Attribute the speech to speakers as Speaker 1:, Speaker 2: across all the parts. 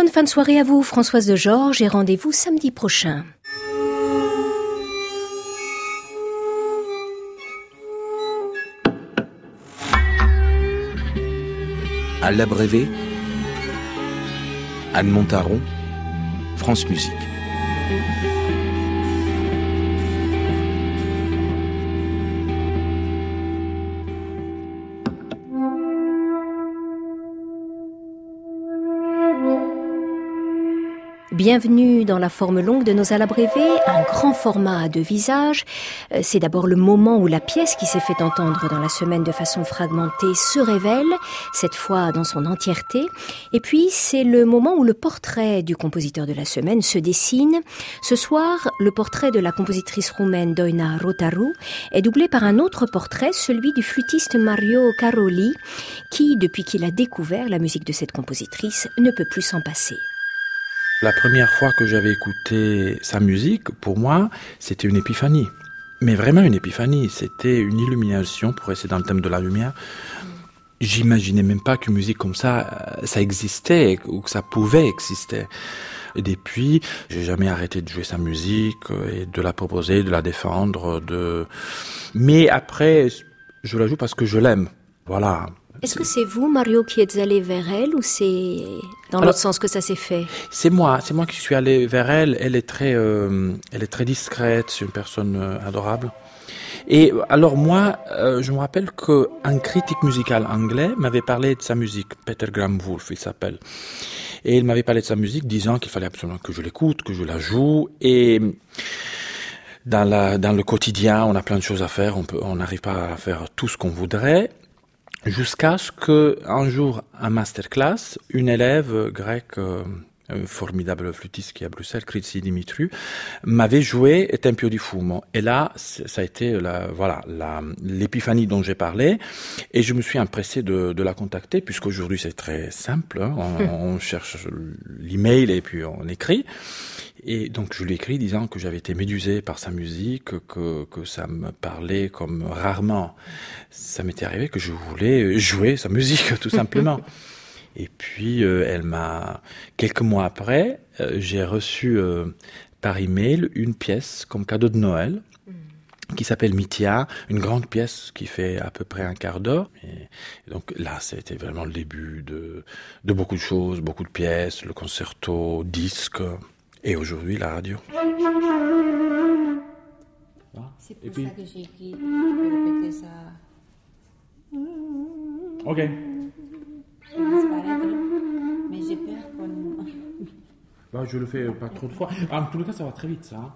Speaker 1: Bonne fin de soirée à vous, Françoise de Georges, et rendez-vous samedi prochain.
Speaker 2: À l'abrévé, Anne Montaron, France Musique.
Speaker 1: Bienvenue dans la forme longue de nos alabrévés, un grand format à deux visages. Euh, c'est d'abord le moment où la pièce qui s'est fait entendre dans la semaine de façon fragmentée se révèle, cette fois dans son entièreté. Et puis c'est le moment où le portrait du compositeur de la semaine se dessine. Ce soir, le portrait de la compositrice roumaine Doina Rotaru est doublé par un autre portrait, celui du flûtiste Mario Caroli, qui, depuis qu'il a découvert la musique de cette compositrice, ne peut plus s'en passer.
Speaker 3: La première fois que j'avais écouté sa musique, pour moi, c'était une épiphanie. Mais vraiment une épiphanie. C'était une illumination, pour rester dans le thème de la lumière. J'imaginais même pas qu'une musique comme ça, euh, ça existait, ou que ça pouvait exister. Et depuis, j'ai jamais arrêté de jouer sa musique, euh, et de la proposer, de la défendre, de... Mais après, je la joue parce que je l'aime. Voilà.
Speaker 1: Est-ce que c'est vous, Mario, qui êtes allé vers elle ou c'est dans l'autre sens que ça s'est fait?
Speaker 3: C'est moi, c'est moi qui suis allé vers elle. Elle est très, euh, elle est très discrète, c'est une personne euh, adorable. Et alors moi, euh, je me rappelle qu'un critique musical anglais m'avait parlé de sa musique, Peter Graham Wolf, il s'appelle. Et il m'avait parlé de sa musique, disant qu'il fallait absolument que je l'écoute, que je la joue. Et dans, la, dans le quotidien, on a plein de choses à faire, on peut, on n'arrive pas à faire tout ce qu'on voudrait jusqu'à ce que un jour, un masterclass, une élève grecque, euh, formidable flûtiste qui est à Bruxelles, Kritsi Dimitru, m'avait joué Tempio di Fumo. Et là, ça a été la, voilà, l'épiphanie dont j'ai parlé. Et je me suis empressé de, de la contacter, puisqu'aujourd'hui c'est très simple. Hein. on, on cherche l'email et puis on écrit. Et donc je lui ai écrit disant que j'avais été médusé par sa musique, que, que ça me parlait comme rarement. Ça m'était arrivé que je voulais jouer sa musique tout simplement. Et puis euh, elle m'a quelques mois après, euh, j'ai reçu euh, par email une pièce comme cadeau de Noël mm. qui s'appelle Mitia, une grande pièce qui fait à peu près un quart d'heure. Et donc là, c'était vraiment le début de, de beaucoup de choses, beaucoup de pièces, le concerto, disque. Et aujourd'hui, la radio.
Speaker 4: C'est pour puis... ça que j'ai écrit. répéter ça.
Speaker 3: Ok.
Speaker 4: Mais j'ai peur qu'on.
Speaker 3: Bah, je le fais pas trop de fois. Ah, en tout cas, ça va très vite, ça.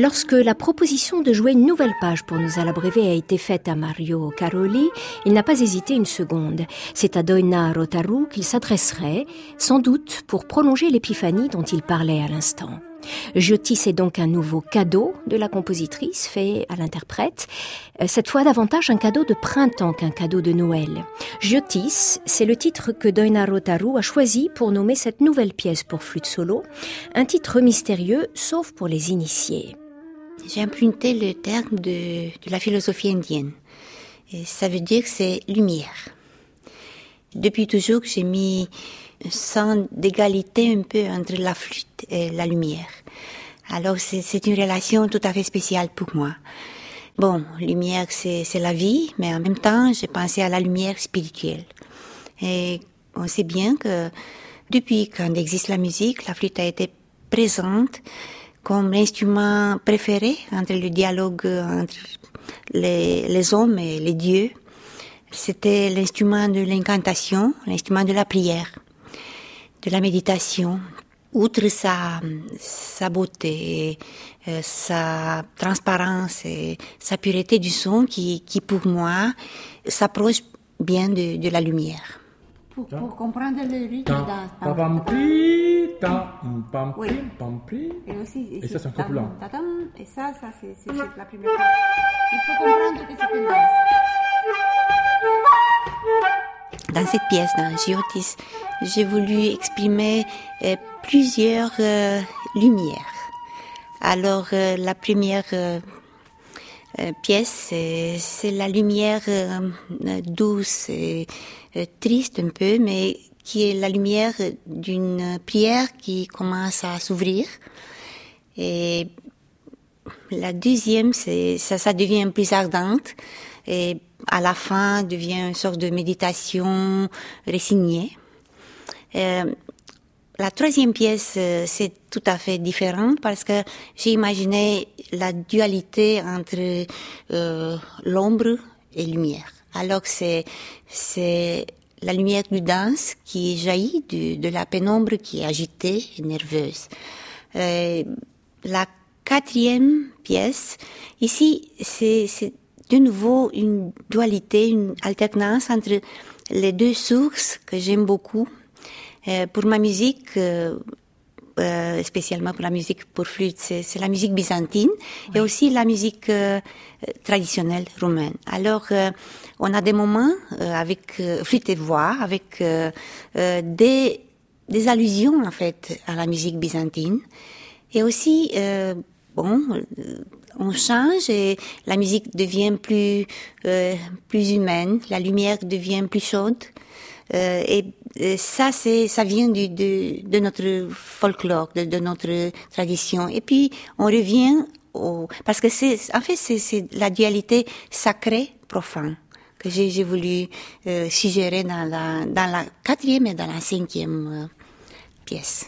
Speaker 1: Lorsque la proposition de jouer une nouvelle page pour nous à a été faite à Mario Caroli, il n'a pas hésité une seconde. C'est à Doina Rotaru qu'il s'adresserait, sans doute pour prolonger l'épiphanie dont il parlait à l'instant. Giotis est donc un nouveau cadeau de la compositrice fait à l'interprète, euh, cette fois davantage un cadeau de printemps qu'un cadeau de Noël. Giotis, c'est le titre que Doina Rotaru a choisi pour nommer cette nouvelle pièce pour flûte solo, un titre mystérieux sauf pour les initiés.
Speaker 4: J'ai emprunté le terme de, la philosophie indienne. Ça veut dire que c'est lumière. Depuis toujours, j'ai mis un sens d'égalité un peu entre la flûte et la lumière. Alors c'est une relation tout à fait spéciale pour moi. Bon, lumière c'est la vie, mais en même temps j'ai pensé à la lumière spirituelle. Et on sait bien que depuis quand existe la musique, la flûte a été présente comme l'instrument préféré entre le dialogue entre les, hommes et les dieux. C'était l'instrument de l'incantation, l'instrument de la prière, de la méditation. Outre sa, sa beauté, euh, sa transparence et sa pureté du son qui, qui pour moi s'approche bien de la lumière
Speaker 5: pour, comprendre le rythme
Speaker 3: Oui. Et, aussi, et, ça, c'est un plus lent.
Speaker 5: Et ça, ça c'est la première fois. Il faut comprendre que c'est une danse.
Speaker 4: Dans cette pièce, dans Giotis, j'ai voulu exprimer euh, plusieurs euh, lumières. Alors, euh, la première pièce, c'est la lumière douce et euh, triste un peu, mais qui est la lumière d'une prière qui commence à s'ouvrir. Et la deuxième, ça, devient plus ardente et à la fin devient une sorte de méditation résignée. Euh, la troisième pièce, euh, c'est tout à fait différent parce que j'ai imaginé la dualité entre euh, l'ombre et lumière. Alors que c'est c'est la lumière du danse qui jaillit de, la pénombre qui est agitée et nerveuse. Euh, la quatrième pièce, ici, c'est de nouveau une dualité, une alternance entre les deux sources que j'aime beaucoup. Euh, pour ma musique, euh, euh, spécialement pour la musique pour flûte, c'est la musique byzantine et aussi la musique euh, traditionnelle roumaine. Alors, euh, on a des moments avec flûte et voix, avec des, des allusions en fait à la musique byzantine et aussi bon, on change et la musique devient plus plus humaine, la lumière devient plus chaude. Et, ça, c'est ça vient du, de, de notre folklore, de, de, notre tradition. Et puis on revient au parce que c'est en fait c'est la dualité sacrée profane que j'ai voulu euh, suggérer dans la dans la quatrième et dans la cinquième euh, pièce.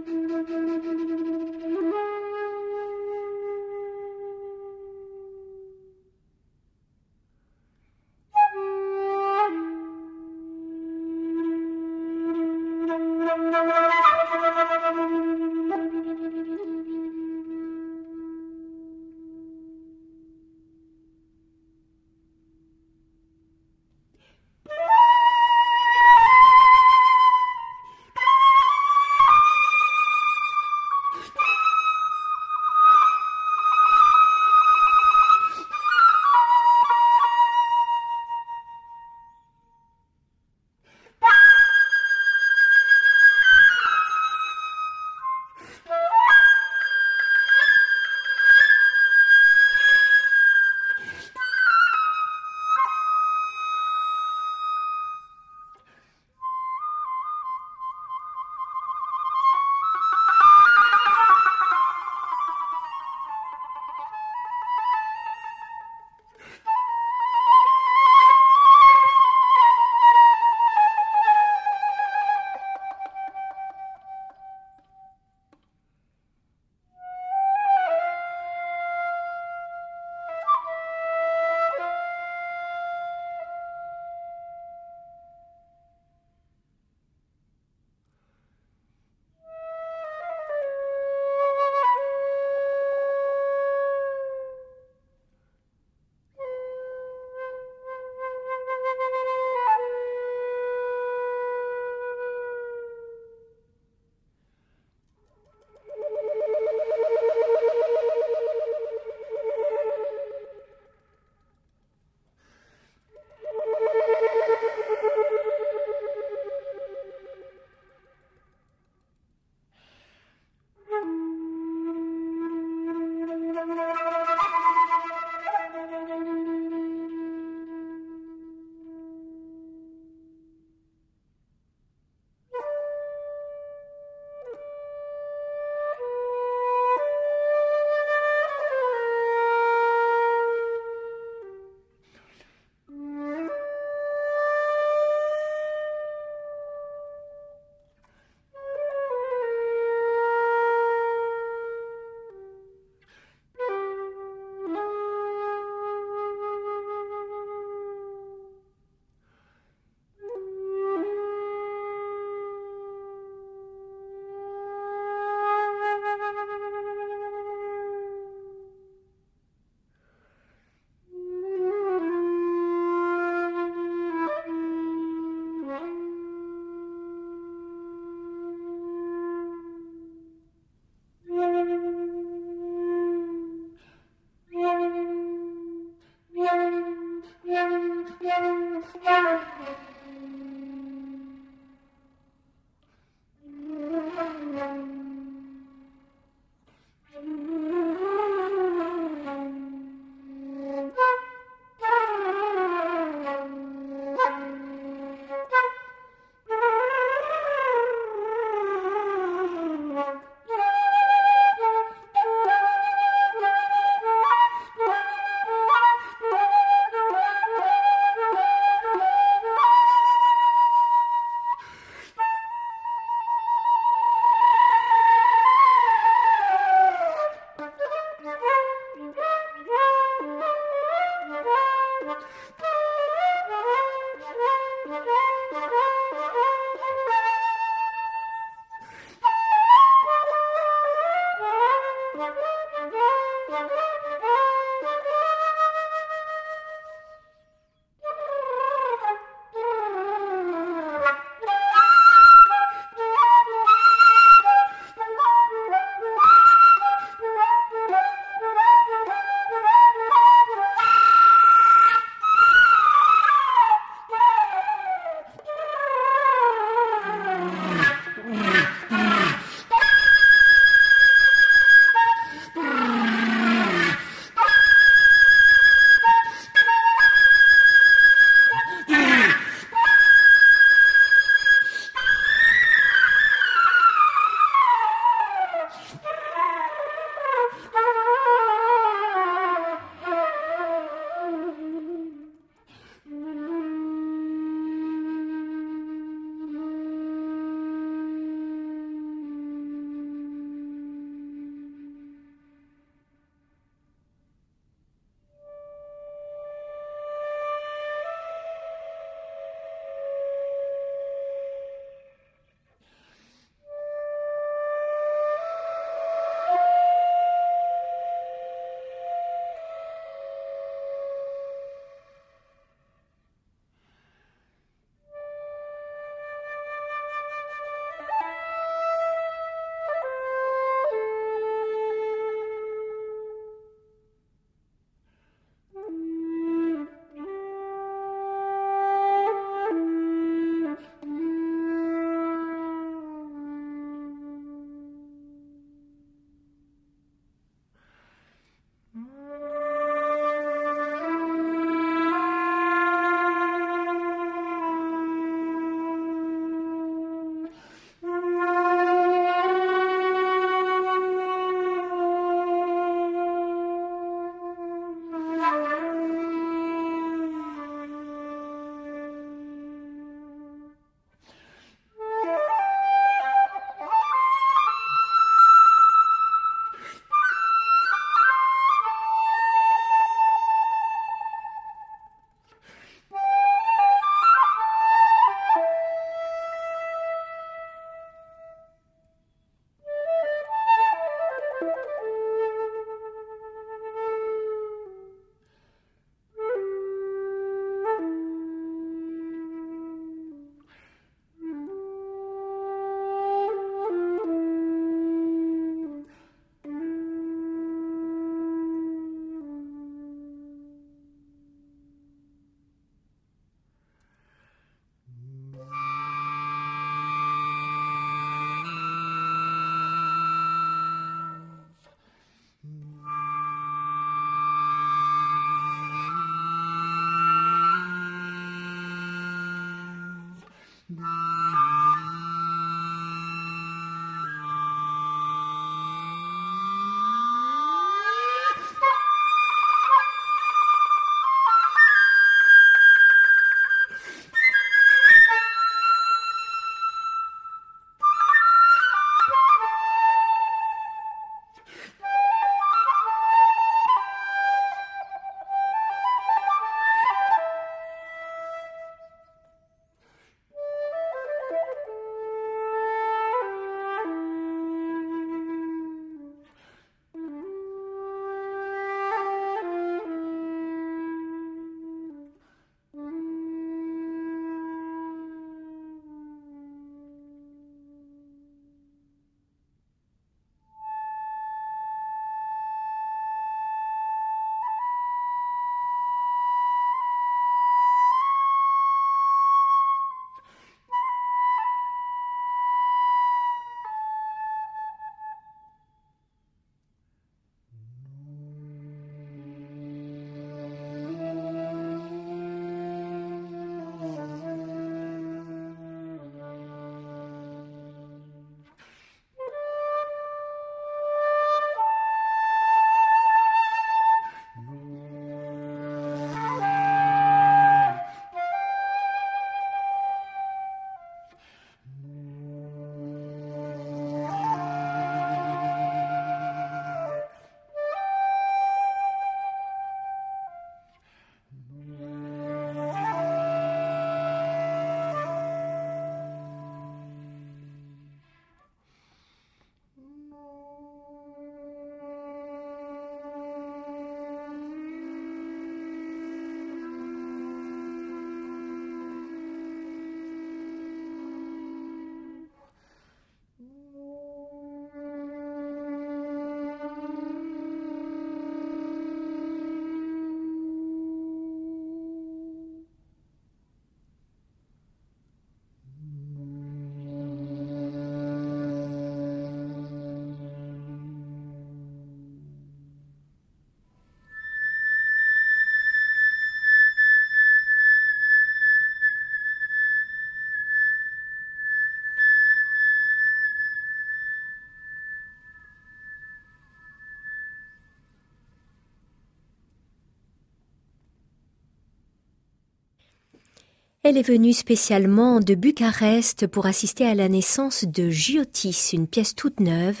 Speaker 1: Elle est venue spécialement de Bucarest pour assister à la naissance de Giotis, une pièce toute neuve,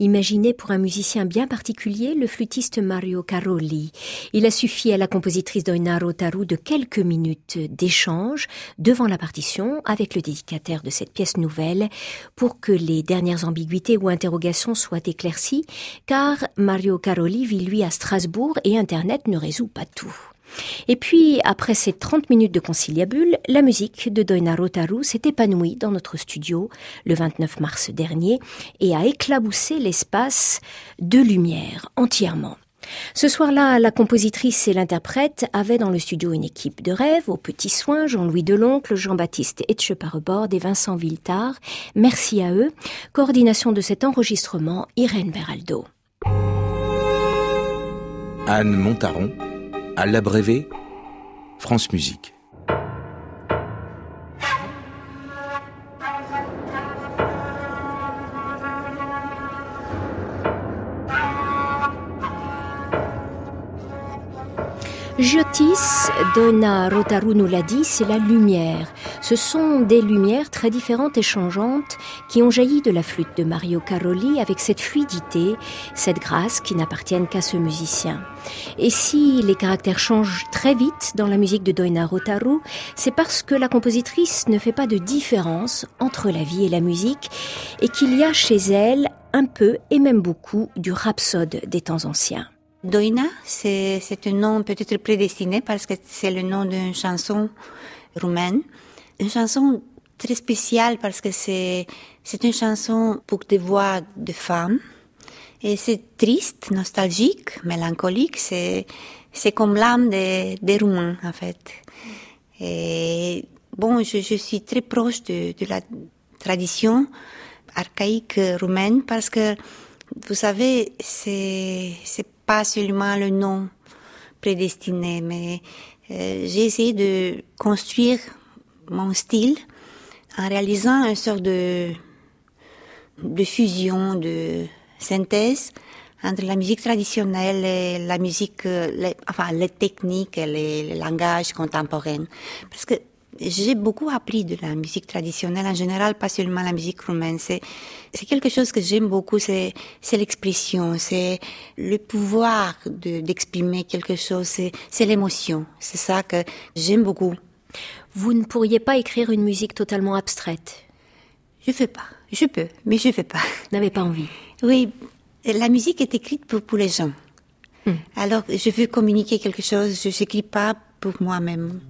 Speaker 1: imaginée pour un musicien bien particulier, le flûtiste Mario Caroli. Il a suffi à la compositrice Doina Rotaru de quelques minutes d'échange devant la partition avec le dédicataire de cette pièce nouvelle pour que les dernières ambiguïtés ou interrogations soient éclaircies, car Mario Caroli vit lui à Strasbourg et Internet ne résout pas tout. Et puis, après ces 30 minutes de conciliabule, la musique de Doina Rotaru s'est épanouie dans notre studio le 29 mars dernier et a éclaboussé l'espace de lumière entièrement. Ce soir-là, la compositrice et l'interprète avaient dans le studio une équipe de rêve, aux petits soins, Jean-Louis Deloncle, Jean-Baptiste Etcheparebord et Vincent Viltard. Merci à eux. Coordination de cet enregistrement, Irène Beraldo.
Speaker 2: Anne Montaron, à l'abrévé, France Musique.
Speaker 1: Giotis, Donna Rotaru nous l'a dit, c'est la lumière. Ce sont des lumières très différentes et changeantes qui ont jailli de la flûte de Mario Caroli avec cette fluidité, cette grâce qui n'appartiennent qu'à ce musicien. Et si les caractères changent très vite dans la musique de Doina Rotaru, c'est parce que la compositrice ne fait pas de différence entre la vie et la musique et qu'il y a chez elle un peu et même beaucoup du rhapsode des temps anciens.
Speaker 4: Doina, c'est un nom peut-être prédestiné parce que c'est le nom d'une chanson roumaine. Une chanson très spéciale parce que c'est une chanson pour des voix de femmes. Et c'est triste, nostalgique, mélancolique. C'est comme l'âme des, des Roumains, en fait. Et bon, je, suis très proche de la tradition archaïque roumaine parce que, vous savez, c'est pas seulement le nom prédestiné, mais euh, j'ai essayé de construire mon style en réalisant une sorte de, de fusion, de synthèse entre la musique traditionnelle et la musique, euh, enfin les techniques et les, les langages contemporains. Parce que j'ai beaucoup appris de la musique traditionnelle en général, pas seulement la musique roumaine. C'est, quelque chose que j'aime beaucoup, c'est, l'expression, c'est le pouvoir de, d'exprimer quelque chose, c'est, l'émotion. C'est ça que j'aime beaucoup.
Speaker 1: Vous ne pourriez pas écrire une musique totalement abstraite?
Speaker 4: Je fais pas. Je peux, mais je fais pas.
Speaker 1: Vous n'avez pas envie?
Speaker 4: Oui, la musique est écrite pour, pour les gens.
Speaker 1: Hmm.
Speaker 4: Alors, je veux communiquer quelque chose, je n'écris pas pour moi-même.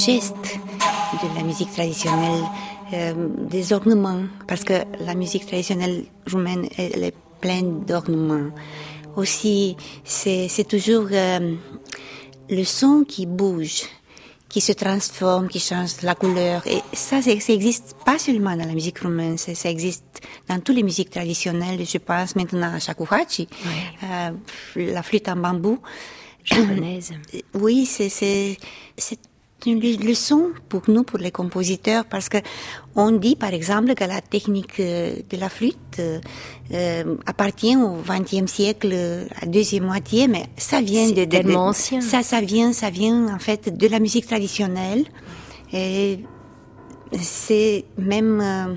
Speaker 4: Gestes de la musique traditionnelle, euh, des ornements, parce que la musique traditionnelle roumaine, elle est pleine d'ornements. Aussi, c'est toujours euh, le son qui bouge, qui se transforme, qui change la couleur. Et ça, ça existe pas seulement dans la musique roumaine, ça, ça existe dans toutes les musiques traditionnelles. Je pense maintenant à shakuhachi, euh, la flûte en bambou.
Speaker 1: Japonaise.
Speaker 4: Oui, c'est une le- leçon pour nous, pour les compositeurs, parce que on dit par exemple que la technique euh, de la flûte euh, euh, appartient au XXe siècle, à la deuxième moitié, mais ça vient de, de- de-
Speaker 1: tellement ancien.
Speaker 4: Ça, ça vient, ça vient en fait de la musique traditionnelle. Et c'est même euh,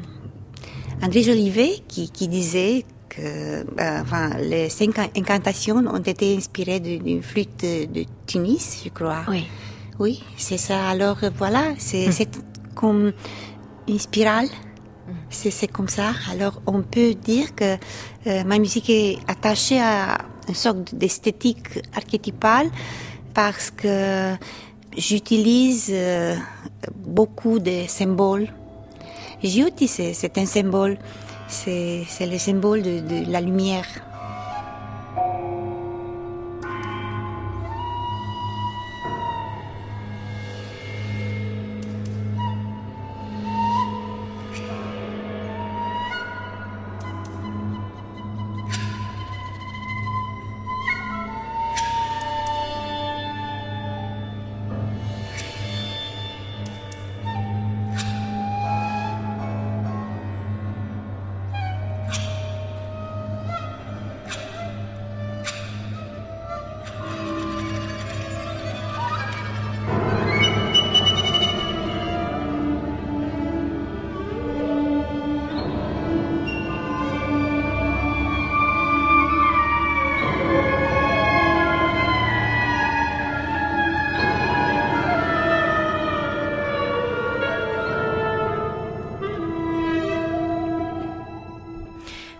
Speaker 4: André Jolivet qui, qui disait que enfin, les cinq incantations ont été inspirées de- d'une flûte de, de Tunis, je crois.
Speaker 1: Oui.
Speaker 4: Oui, c'est ça. Alors euh, voilà, c'est c'est comme une spirale C'est comme ça. Alors on peut dire que euh, ma musique est attachée à une sorte d'esthétique archétypale parce que j'utilise euh, beaucoup de symboles. Giotti, c'est un symbole, c'est le symbole de, de la lumière.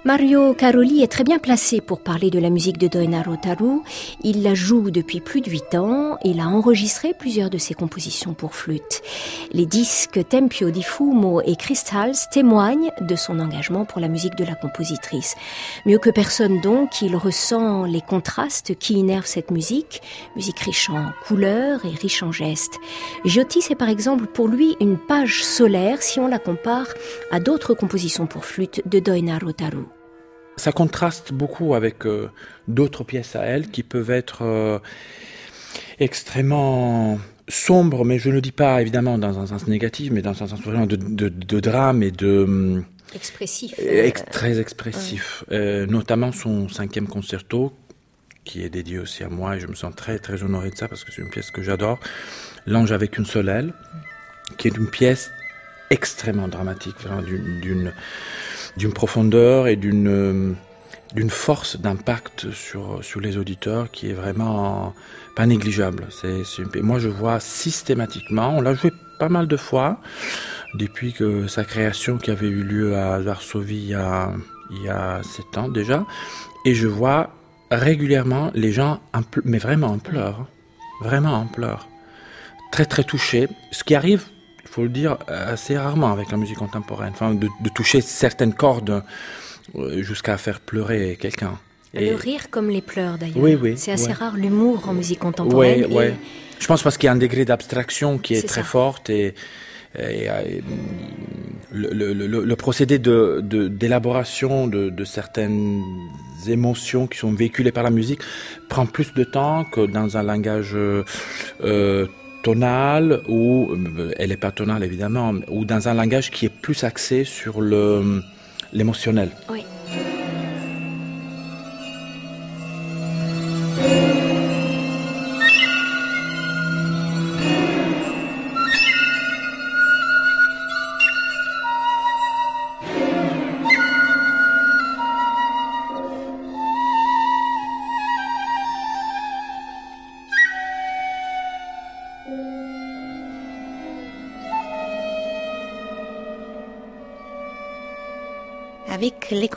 Speaker 1: Mario Caroli est très bien placé pour parler de la musique de Doina Rotaru. Il la joue depuis plus de huit ans et il a enregistré plusieurs de ses compositions pour flûte. Les disques Tempio di Fumo et Crystals témoignent de son engagement pour la musique de la compositrice. Mieux que personne donc, il ressent les contrastes qui innervent cette musique, musique riche en couleurs et riche en gestes. Giotti, c'est par exemple pour lui une page solaire si on la compare à d'autres compositions pour flûte de Doina Rotaru.
Speaker 3: Ça contraste beaucoup avec euh, d'autres pièces à elle qui peuvent être euh, extrêmement sombres, mais je ne le dis pas évidemment dans un sens négatif, mais dans un sens vraiment de, de, drame et de...
Speaker 1: Hum, expressif.
Speaker 3: très expressif. Euh, notamment son cinquième concerto, qui est dédié aussi à moi, et je me sens très très honoré de ça parce que c'est une pièce que j'adore. L'ange avec une seule aile, qui est une pièce extrêmement dramatique, d'une d'une profondeur et d'une euh, d'une force d'impact sur sur les auditeurs qui est vraiment pas négligeable. C'est moi je vois systématiquement, on l'a joué pas mal de fois depuis que sa création qui avait eu lieu à Varsovie il y a il y a sept ans déjà, et je vois régulièrement les gens mais vraiment en pleurs, vraiment en pleurs, très très touchés. Ce qui arrive faut le dire, assez rarement avec la musique contemporaine. Enfin, de, toucher certaines cordes euh, jusqu'à faire pleurer quelqu'un.
Speaker 1: Le rire comme les pleurs d'ailleurs.
Speaker 3: Oui, oui.
Speaker 1: C'est assez rare l'humour en musique contemporaine.
Speaker 3: Oui, oui. Je pense parce qu'il y a un degré d'abstraction qui est, très fort et, le, procédé d'élaboration de, de, certaines émotions qui sont véhiculées par la musique prend plus de temps que dans un langage euh, tonale ou euh, elle est pas tonale évidemment ou dans un langage qui est plus axé sur le l'émotionnel.
Speaker 1: Oui.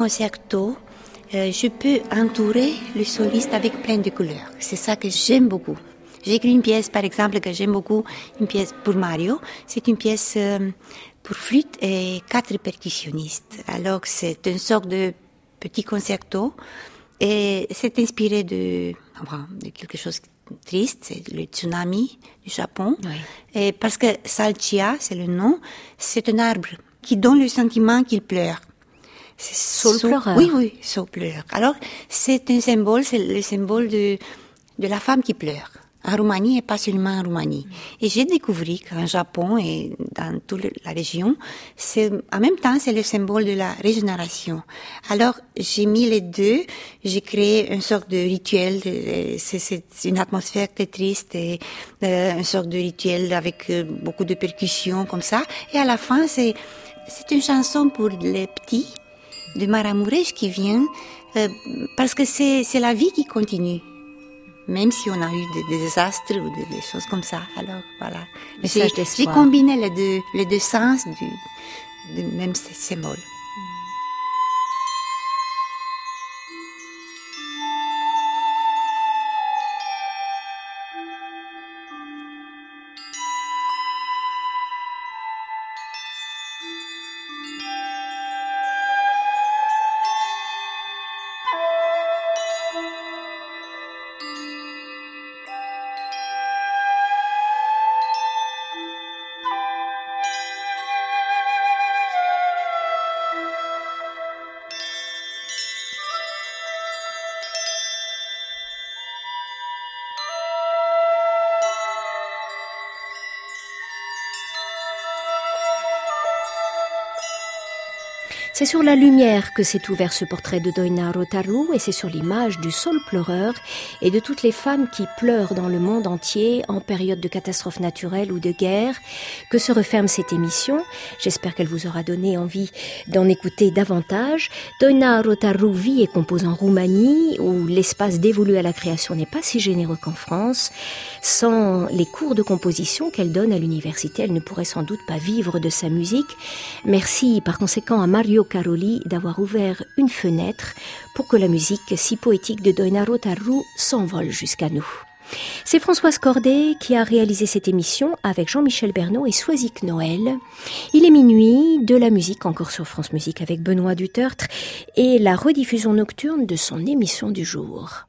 Speaker 4: Concertos, euh, je peux entourer le soliste avec plein de couleurs. C'est ça que j'aime beaucoup. J'ai écrit une pièce, par exemple, que j'aime beaucoup, une pièce pour Mario. C'est une pièce euh, pour flûte et quatre percussionnistes. Alors c'est une sorte de petit concerto et c'est inspiré de, de quelque chose de triste, c'est le tsunami du Japon. Et parce que Salchia, c'est le nom, c'est un arbre qui donne le sentiment qu'il pleure.
Speaker 1: C'est pleureur.
Speaker 4: Oui, oui, pleure. Alors, c'est un symbole, c'est le symbole de, de la femme qui pleure. En Roumanie et pas seulement en Roumanie. Et j'ai découvert qu'en Japon et dans toute la région, c'est, en même temps, c'est le symbole de la régénération. Alors, j'ai mis les deux, j'ai créé une sorte de rituel, c'est, une atmosphère très triste et euh, une sorte de rituel avec euh, beaucoup de percussions comme ça. Et à la fin, c'est, c'est une chanson pour les petits, de Maramuresh qui vient euh, parce que c'est la vie qui continue. Même si on a eu des, désastres ou des, choses comme ça. Alors voilà. J'ai combiné les deux, les deux sens du, de même symbole.
Speaker 1: C'est sur la lumière que s'est ouvert ce portrait de Doina Rotaru et c'est sur l'image du sol pleureur et de toutes les femmes qui pleurent dans le monde entier en période de catastrophe naturelle ou de guerre que se referme cette émission? J'espère qu'elle vous aura donné envie d'en écouter davantage. Doina Rotaru vit et compose en Roumanie où l'espace dévolu à la création n'est pas si généreux qu'en France. Sans les cours de composition qu'elle donne à l'université, elle ne pourrait sans doute pas vivre de sa musique. Merci par conséquent à Mario Caroli d'avoir ouvert une fenêtre pour que la musique si poétique de Doinaro Tarru s'envole jusqu'à nous. C'est Françoise Cordet qui a réalisé cette émission avec Jean-Michel Bernot et Soisic Noël. Il est minuit, de la musique encore sur France Musique avec Benoît Dutertre et la rediffusion nocturne de son émission du jour.